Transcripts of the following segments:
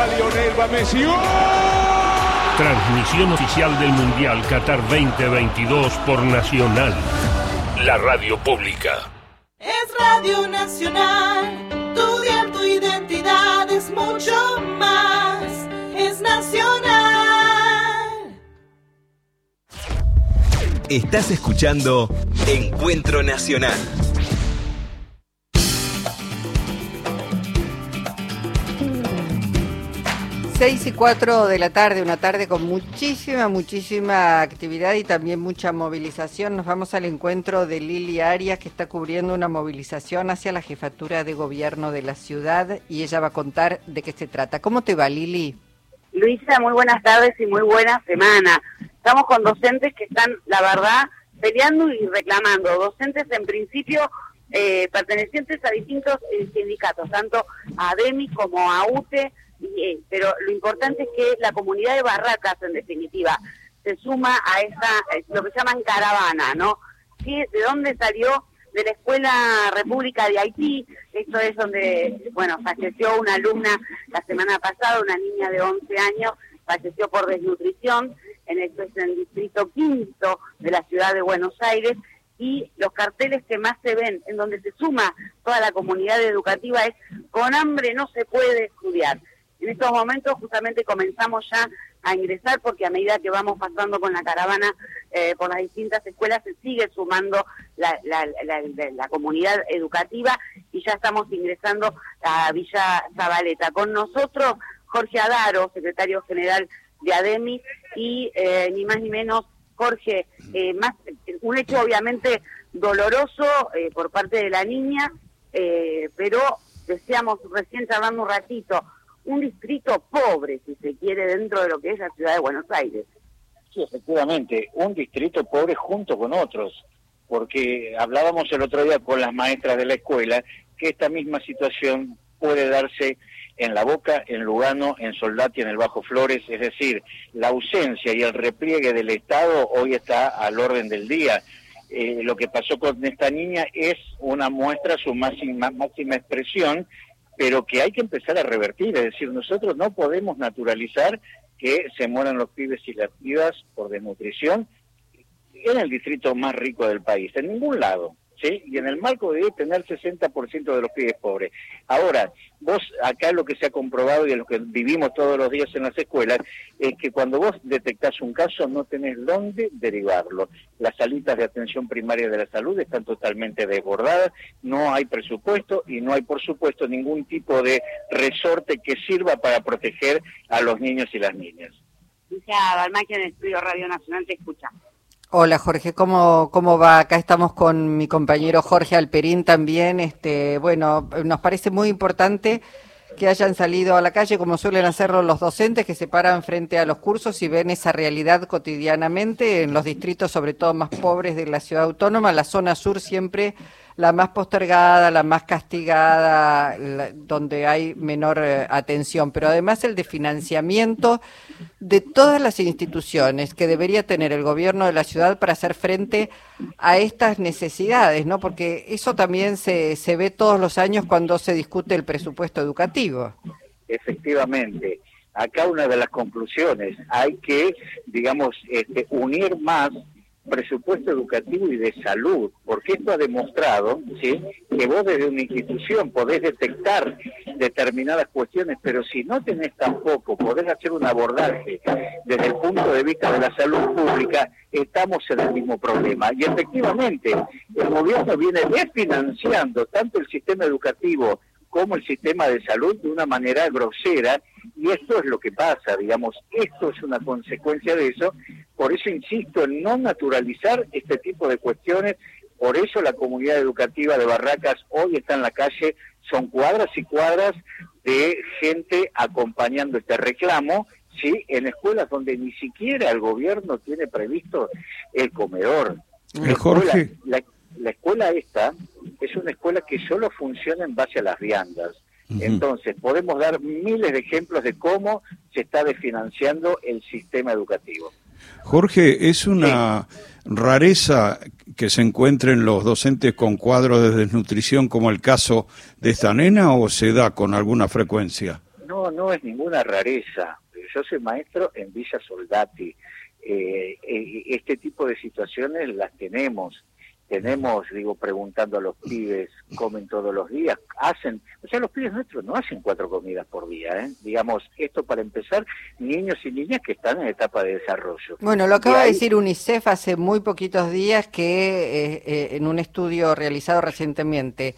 Va Lionel, va Messi. Transmisión oficial del Mundial Qatar 2022 por Nacional, la radio pública. Es Radio Nacional, tu día, tu identidad es mucho más. Es Nacional. Estás escuchando Encuentro Nacional. 6 y 4 de la tarde, una tarde con muchísima, muchísima actividad y también mucha movilización. Nos vamos al encuentro de Lili Arias, que está cubriendo una movilización hacia la jefatura de gobierno de la ciudad y ella va a contar de qué se trata. ¿Cómo te va, Lili? Luisa, muy buenas tardes y muy buena semana. Estamos con docentes que están, la verdad, peleando y reclamando. Docentes, en principio, eh, pertenecientes a distintos eh, sindicatos, tanto a ADEMI como a UTE, y, pero lo importante es que la comunidad de Barracas, en definitiva, se suma a esa, eh, lo que llaman caravana, ¿no? ¿Qué, ¿De dónde salió? De la Escuela República de Haití, esto es donde, bueno, falleció una alumna la semana pasada, una niña de 11 años, falleció por desnutrición, en esto es en el distrito quinto de la ciudad de Buenos Aires, y los carteles que más se ven, en donde se suma toda la comunidad educativa, es con hambre no se puede estudiar. En estos momentos justamente comenzamos ya a ingresar porque a medida que vamos pasando con la caravana eh, por las distintas escuelas se sigue sumando la, comunidad educativa y ya estamos ingresando a Villa Zabaleta. Con nosotros Jorge Adaro, secretario general de ADEMI, y eh, ni más ni menos Jorge, eh, un hecho obviamente doloroso por parte de la niña, pero decíamos recién charlando un ratito, un distrito pobre, si se quiere, dentro de lo que es la ciudad de Buenos Aires. Sí, efectivamente, un distrito pobre junto con otros, porque hablábamos el otro día con las maestras de la escuela que esta misma situación puede darse en La Boca, en Lugano, en Soldati, en el Bajo Flores, es decir, la ausencia y el repliegue del Estado hoy está al orden del día. Eh, lo que pasó con esta niña es una muestra, su máxima, máxima expresión pero que hay que empezar a revertir, es decir, nosotros no podemos naturalizar que se mueran los pibes y las pibas por desnutrición en el distrito más rico del país, en ningún lado. ¿Sí? Y en el marco de tener 60% de los pibes pobres. Ahora, vos acá lo que se ha comprobado y en lo que vivimos todos los días en las escuelas es que cuando vos detectás un caso no tenés dónde derivarlo. Las salitas de atención primaria de la salud están totalmente desbordadas, no hay presupuesto y no hay, por supuesto, ningún tipo de resorte que sirva para proteger a los niños y las niñas. Dice Balmaquia en Estudio Radio Nacional, te escucha. Hola Jorge, ¿cómo, ¿cómo va? Acá estamos con mi compañero Jorge Alperín también. Este, bueno, nos parece muy importante que hayan salido a la calle como suelen hacerlo los docentes que se paran frente a los cursos y ven esa realidad cotidianamente en los distritos, sobre todo más pobres de la ciudad autónoma. La zona sur siempre la más postergada, la más castigada, donde hay menor eh, atención, pero además el de financiamiento de todas las instituciones que debería tener el gobierno de la ciudad para hacer frente a estas necesidades, ¿no? Porque eso también se, se ve todos los años cuando se discute el presupuesto educativo. Efectivamente. Acá una de las conclusiones, hay que, digamos, este, unir más presupuesto educativo y de salud, porque esto ha demostrado ¿sí? que vos desde una institución podés detectar determinadas cuestiones, pero si no tenés tampoco, podés hacer un abordaje desde el punto de vista de la salud pública, estamos en el mismo problema. Y efectivamente, el gobierno viene desfinanciando tanto el sistema educativo como el sistema de salud de una manera grosera y esto es lo que pasa, digamos, esto es una consecuencia de eso, por eso insisto en no naturalizar este tipo de cuestiones, por eso la comunidad educativa de Barracas hoy está en la calle, son cuadras y cuadras de gente acompañando este reclamo, ¿sí? en escuelas donde ni siquiera el gobierno tiene previsto el comedor. Eh, Jorge. la escuela esta es una escuela que solo funciona en base a las viandas. Entonces, podemos dar miles de ejemplos de cómo se está desfinanciando el sistema educativo. Jorge, ¿es una rareza que se encuentren los docentes con cuadros de desnutrición como el caso de esta nena o se da con alguna frecuencia? No, No, es ninguna rareza. Yo soy maestro en Villa Soldati. Eh, eh, este tipo de situaciones las tenemos tenemos, digo, preguntando a los pibes, comen todos los días, hacen, o sea, los pibes nuestros no hacen cuatro comidas por día, ¿eh? digamos, esto para empezar, niños y niñas que están en etapa de desarrollo. Bueno, lo acaba de, decir UNICEF hace muy poquitos días que eh, eh, en un estudio realizado recientemente,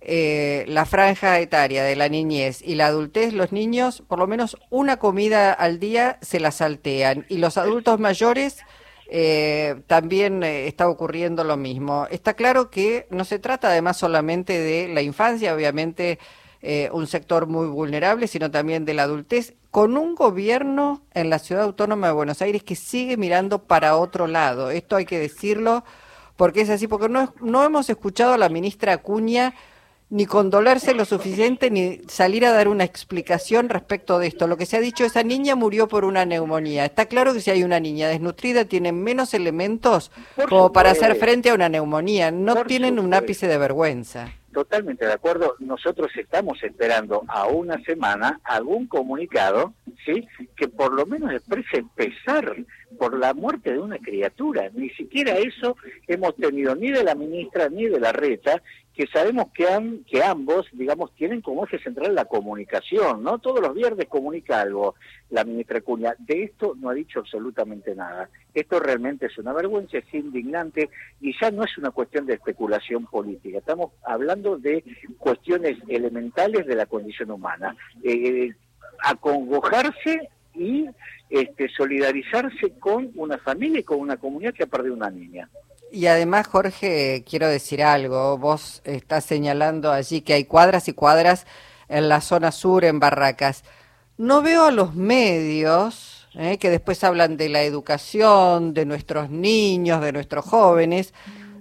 eh, la franja etaria de la niñez y la adultez, los niños por lo menos una comida al día se la saltean y los adultos mayores eh, también eh, está ocurriendo lo mismo. Está claro que no se trata además solamente de la infancia, obviamente eh, un sector muy vulnerable, sino también de la adultez, con un gobierno en la ciudad autónoma de Buenos Aires que sigue mirando para otro lado. Esto hay que decirlo porque es así, porque no, no hemos escuchado a la ministra Acuña ni condolerse lo suficiente ni salir a dar una explicación respecto de esto. Lo que se ha dicho, esa niña murió por una neumonía. Está claro que si hay una niña desnutrida tiene menos elementos como para hacer frente a una neumonía. No tienen un ápice de vergüenza. Totalmente de acuerdo. Nosotros estamos esperando a una semana algún comunicado, ¿sí? Que por lo menos exprese pesar por la muerte de una criatura. Ni siquiera eso hemos tenido ni de la ministra ni de la reta que sabemos que, han, que ambos, digamos, tienen como eje central la comunicación, ¿no? Todos los viernes comunica algo la ministra Cuña. De esto no ha dicho absolutamente nada. Esto realmente es una vergüenza, es indignante y ya no es una cuestión de especulación política. Estamos hablando de cuestiones elementales de la condición humana. Eh, acongojarse y este, solidarizarse con una familia y con una comunidad que ha perdido una niña. Y además, Jorge, quiero decir algo. Vos estás señalando allí que hay cuadras y cuadras en la zona sur, en Barracas. No veo a los medios eh, que después hablan de la educación, de nuestros niños, de nuestros jóvenes.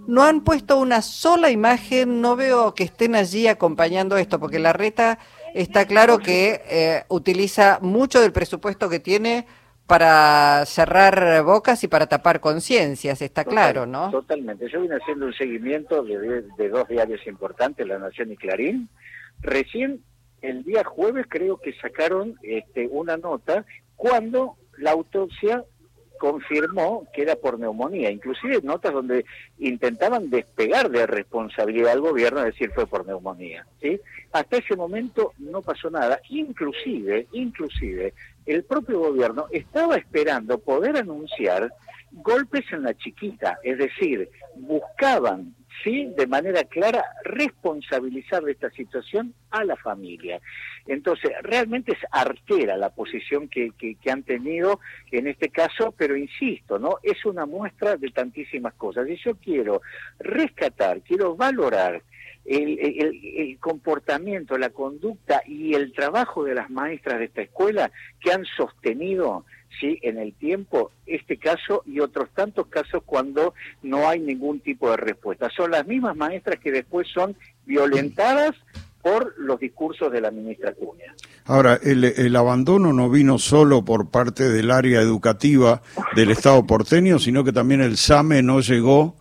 No han puesto una sola imagen, no veo que estén allí acompañando esto, porque la reta está claro que eh, utiliza mucho del presupuesto que tiene para cerrar bocas y para tapar conciencias, está claro, ¿no? Totalmente. Yo vine haciendo un seguimiento de, dos diarios importantes, La Nación y Clarín. Recién el día jueves creo que sacaron este, una nota cuando la autopsia confirmó que era por neumonía, inclusive notas donde intentaban despegar de responsabilidad al gobierno, decir fue por neumonía, ¿sí? Hasta ese momento no pasó nada, inclusive, inclusive el propio gobierno estaba esperando poder anunciar golpes en la chiquita, es decir, buscaban, sí, de manera clara, responsabilizar de esta situación a la familia. Entonces, realmente es artera la posición que, que, han tenido en este caso, pero insisto, ¿no? Es una muestra de tantísimas cosas. Y yo quiero rescatar, quiero valorar el, el, comportamiento, la conducta y el trabajo de las maestras de esta escuela que han sostenido sí en el tiempo este caso y otros tantos casos cuando no hay ningún tipo de respuesta. Son las mismas maestras que después son violentadas por los discursos de la ministra Cuña. Ahora, el, el, abandono no vino solo por parte del área educativa del Estado porteño, sino que también el SAME no llegó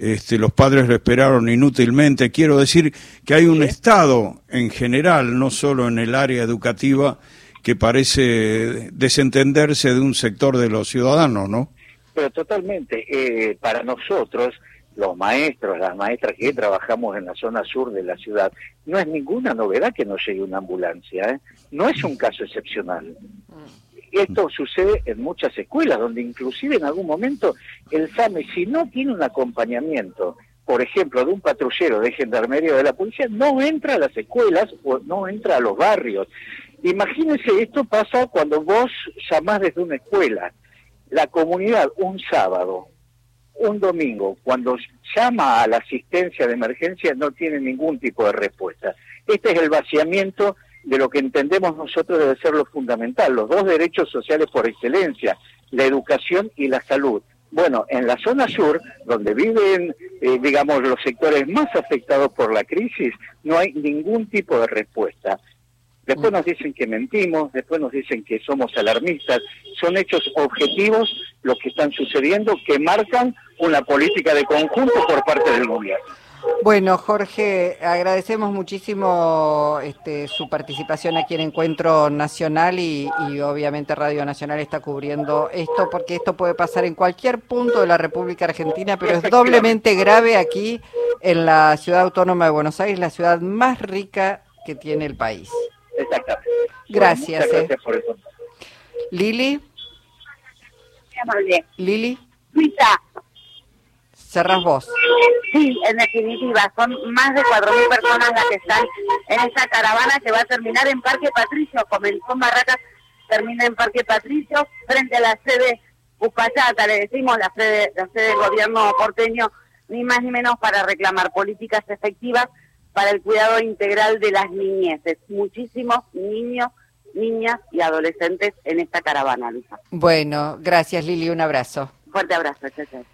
este, los padres lo esperaron inútilmente. Quiero decir que hay un Estado en general, no solo en el área educativa, que parece desentenderse de un sector de los ciudadanos, ¿no? Pero totalmente. Eh, para nosotros, los maestros, las maestras que trabajamos en la zona sur de la ciudad, no es ninguna novedad que no llegue una ambulancia. ¿eh? No es un caso excepcional. Esto sucede en muchas escuelas, donde inclusive en algún momento el SAME, si no tiene un acompañamiento, por ejemplo, de un patrullero de gendarmería o de la policía, no entra a las escuelas o no entra a los barrios. Imagínense, esto pasa cuando vos llamás desde una escuela, la comunidad un sábado, un domingo, cuando llama a la asistencia de emergencia, no tiene ningún tipo de respuesta. Este es el vaciamiento de lo que entendemos nosotros debe ser lo fundamental, los dos derechos sociales por excelencia, la educación y la salud. Bueno, en la zona sur, donde viven, eh, digamos, los sectores más afectados por la crisis, no hay ningún tipo de respuesta. Después nos dicen que mentimos, después nos dicen que somos alarmistas. Son hechos objetivos los que están sucediendo que marcan una política de conjunto por parte del gobierno. Bueno, Jorge, agradecemos muchísimo este, su participación aquí en Encuentro Nacional y, y, obviamente Radio Nacional está cubriendo esto porque esto puede pasar en cualquier punto de la República Argentina, pero es doblemente grave aquí en la ciudad autónoma de Buenos Aires, la ciudad más rica que tiene el país. Exactamente. Gracias. Bueno, muchas eh. gracias por eso. Lili, amable. Lili, Luisa, cerrás vos. sí, en definitiva, son más de 4.000 personas las que están en esta caravana que va a terminar en Parque Patricio. Comenzó en Barracas, termina en Parque Patricio, frente a la sede Uspallata, le decimos, la sede, la sede del gobierno porteño, ni más ni menos para reclamar políticas efectivas para el cuidado integral de las niñeces. Muchísimos niños, niñas y adolescentes en esta caravana, Luisa. Bueno, gracias Lili, un abrazo. Fuerte abrazo, chao, chao.